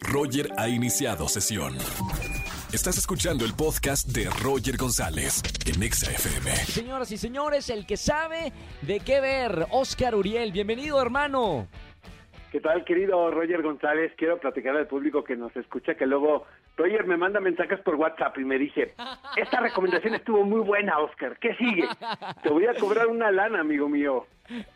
Roger ha iniciado sesión. Estás escuchando el podcast de Roger González en Exa FM. Señoras y señores, el que sabe de qué ver, Oscar Uriel. Bienvenido, hermano. ¿Qué tal, querido Roger González? Quiero platicar al público que nos escucha que luego Roger me manda mensajes por WhatsApp y me dice, esta recomendación estuvo muy buena, Oscar. ¿Qué sigue? Te voy a cobrar una lana, amigo mío.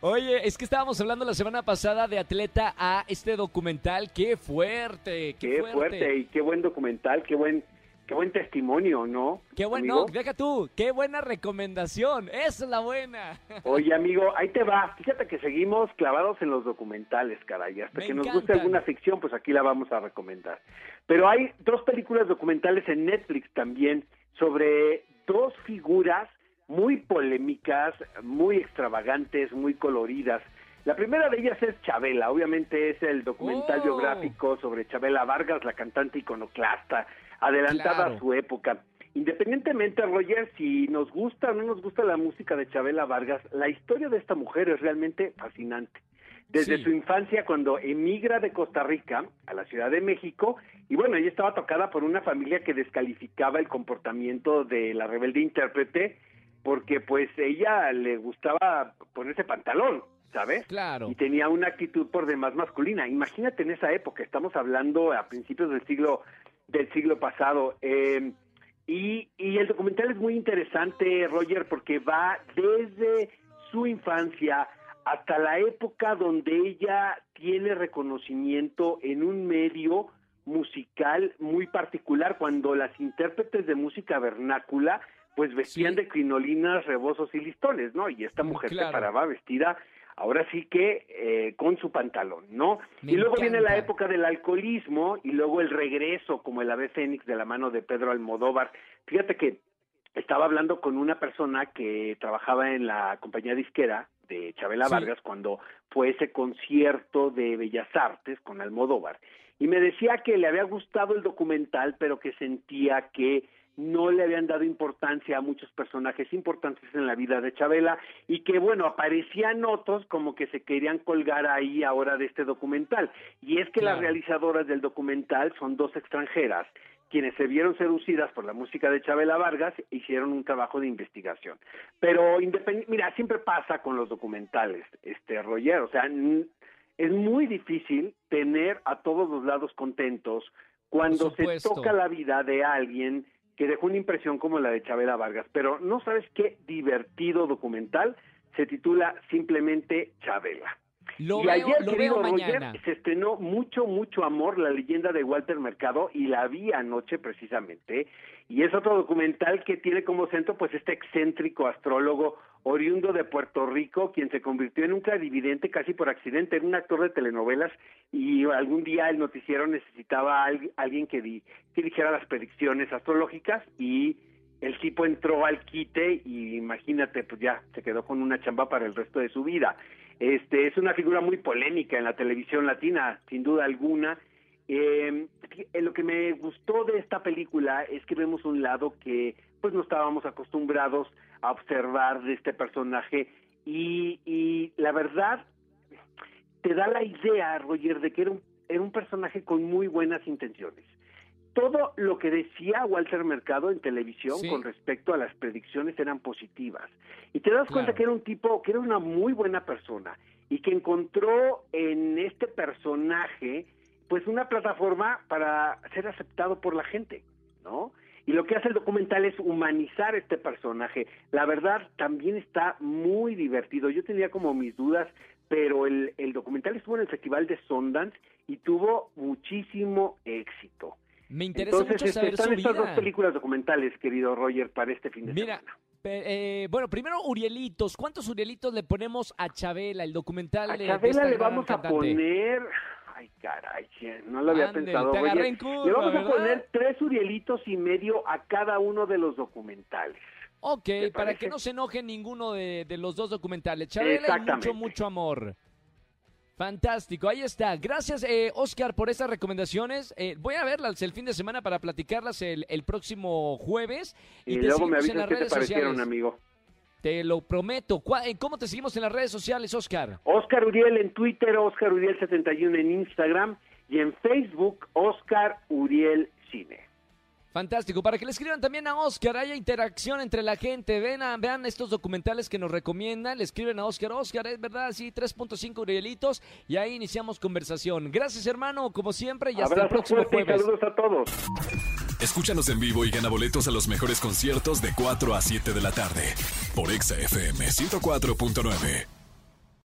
Oye, es que estábamos hablando la semana pasada de Atleta a este documental. ¡Qué fuerte! ¡Qué, Qué fuerte. y qué buen documental, qué buen qué buen testimonio, ¿no? Qué bueno, deja tú, qué buena recomendación, esa es la buena. Oye, amigo, ahí te va. Fíjate que seguimos clavados en los documentales, caray. Hasta Me que nos guste alguna ficción, pues aquí la vamos a recomendar. Pero hay dos películas documentales en Netflix también sobre dos figuras muy polémicas, muy extravagantes, muy coloridas. La primera de ellas es Chabela, obviamente es el documental Oh. biográfico sobre Chabela Vargas, la cantante iconoclasta, adelantada Claro. a su época. Independientemente, Roger, si nos gusta o no nos gusta la música de Chabela Vargas, la historia de esta mujer es realmente fascinante. Desde Sí. su infancia, cuando emigra de Costa Rica a la Ciudad de México, y bueno, ella estaba tocada por una familia que descalificaba el comportamiento de la rebelde intérprete, porque pues ella le gustaba ponerse pantalón, ¿sabes? Claro. y tenía una actitud por demás masculina. Imagínate en esa época, estamos hablando a principios del siglo del siglo pasado. eh, y, y el documental es muy interesante, Roger, porque va desde su infancia hasta la época donde ella tiene reconocimiento en un medio musical muy particular, cuando las intérpretes de música vernácula pues vestían Sí. de crinolinas, rebozos y listones, ¿no? Y esta mujer claro. se paraba vestida ahora sí que eh, con su pantalón, ¿no? Me y luego viene la época del alcoholismo y luego el regreso como el ave fénix de la mano de Pedro Almodóvar. Fíjate que estaba hablando con una persona que trabajaba en la compañía disquera de Chabela Sí. Vargas cuando fue ese concierto de Bellas Artes con Almodóvar y me decía que le había gustado el documental pero que sentía que no le habían dado importancia a muchos personajes importantes en la vida de Chabela y que bueno, aparecían otros como que se querían colgar ahí ahora de este documental. Y es que las realizadoras del documental son dos extranjeras quienes se vieron seducidas por la música de Chabela Vargas hicieron un trabajo de investigación. Pero mira, siempre pasa con los documentales, este Roger, o sea, es muy difícil tener a todos los lados contentos cuando se toca la vida de alguien que dejó una impresión como la de Chabela Vargas. Pero no sabes qué divertido documental se titula simplemente Chabela. Lo y veo, ayer, lo querido veo Roger, mañana. se estrenó Mucho, Mucho Amor, la leyenda de Walter Mercado, y la vi anoche precisamente. Y es otro documental que tiene como centro pues este excéntrico astrólogo oriundo de Puerto Rico, quien se convirtió en un clarividente casi por accidente, era un actor de telenovelas y algún día el noticiero necesitaba a al- alguien que, di- que dijera las predicciones astrológicas y el tipo entró al quite y imagínate, pues ya se quedó con una chamba para el resto de su vida. Este es una figura muy polémica en la televisión latina, sin duda alguna. Eh, eh, lo que me gustó de esta película es que vemos un lado que pues no estábamos acostumbrados a observar de este personaje y, y la verdad te da la idea, Roger, de que era un personaje con muy buenas intenciones todo lo que decía Walter Mercado en televisión Sí. con respecto a las predicciones eran positivas. Y te das cuenta Claro. que era un tipo, que era una muy buena persona y que encontró en este personaje pues una plataforma para ser aceptado por la gente, ¿no? Y lo que hace el documental es humanizar este personaje. La verdad, también está muy divertido. Yo tenía como mis dudas, pero el, el documental estuvo en el Festival de Sundance y tuvo muchísimo éxito. Me interesa Entonces, mucho este, saber están su estas dos vida. películas documentales, querido Roger, para este fin de Mira, semana. eh, bueno, primero Urielitos. ¿Cuántos Urielitos le ponemos a Chabela, el documental A de- Chabela le vamos a cantante? poner... Ay, caray, no lo había Ándele, pensado. te en curva, le vamos a ¿verdad? poner tres Urielitos y medio a cada uno de los documentales. Ok, ¿Te para parece? que no se enoje ninguno de, de los dos documentales. Chabela y mucho, mucho amor. Fantástico, ahí está. Gracias, eh, Oscar, por estas recomendaciones. Eh, voy a verlas el fin de semana para platicarlas el, el próximo jueves. Y, te luego me avisas qué te parecieron, sociales. amigo. Te lo prometo. ¿Cuá- eh, ¿Cómo te seguimos en las redes sociales, Oscar? Oscar Uriel en Twitter, Oscar Uriel 71 en Instagram y en Facebook Oscar Uriel Cine. Fantástico, para que le escriban también a Oscar, haya interacción entre la gente, ven vean estos documentales que nos recomiendan, le escriben a Oscar, Oscar, es verdad, sí, 3.5 Urielitos, y ahí iniciamos conversación. Gracias hermano, como siempre, y hasta el próximo jueves. saludos a todos. Escúchanos en vivo y gana boletos a los mejores conciertos de 4 a 7 de la tarde por Exa FM 104.9.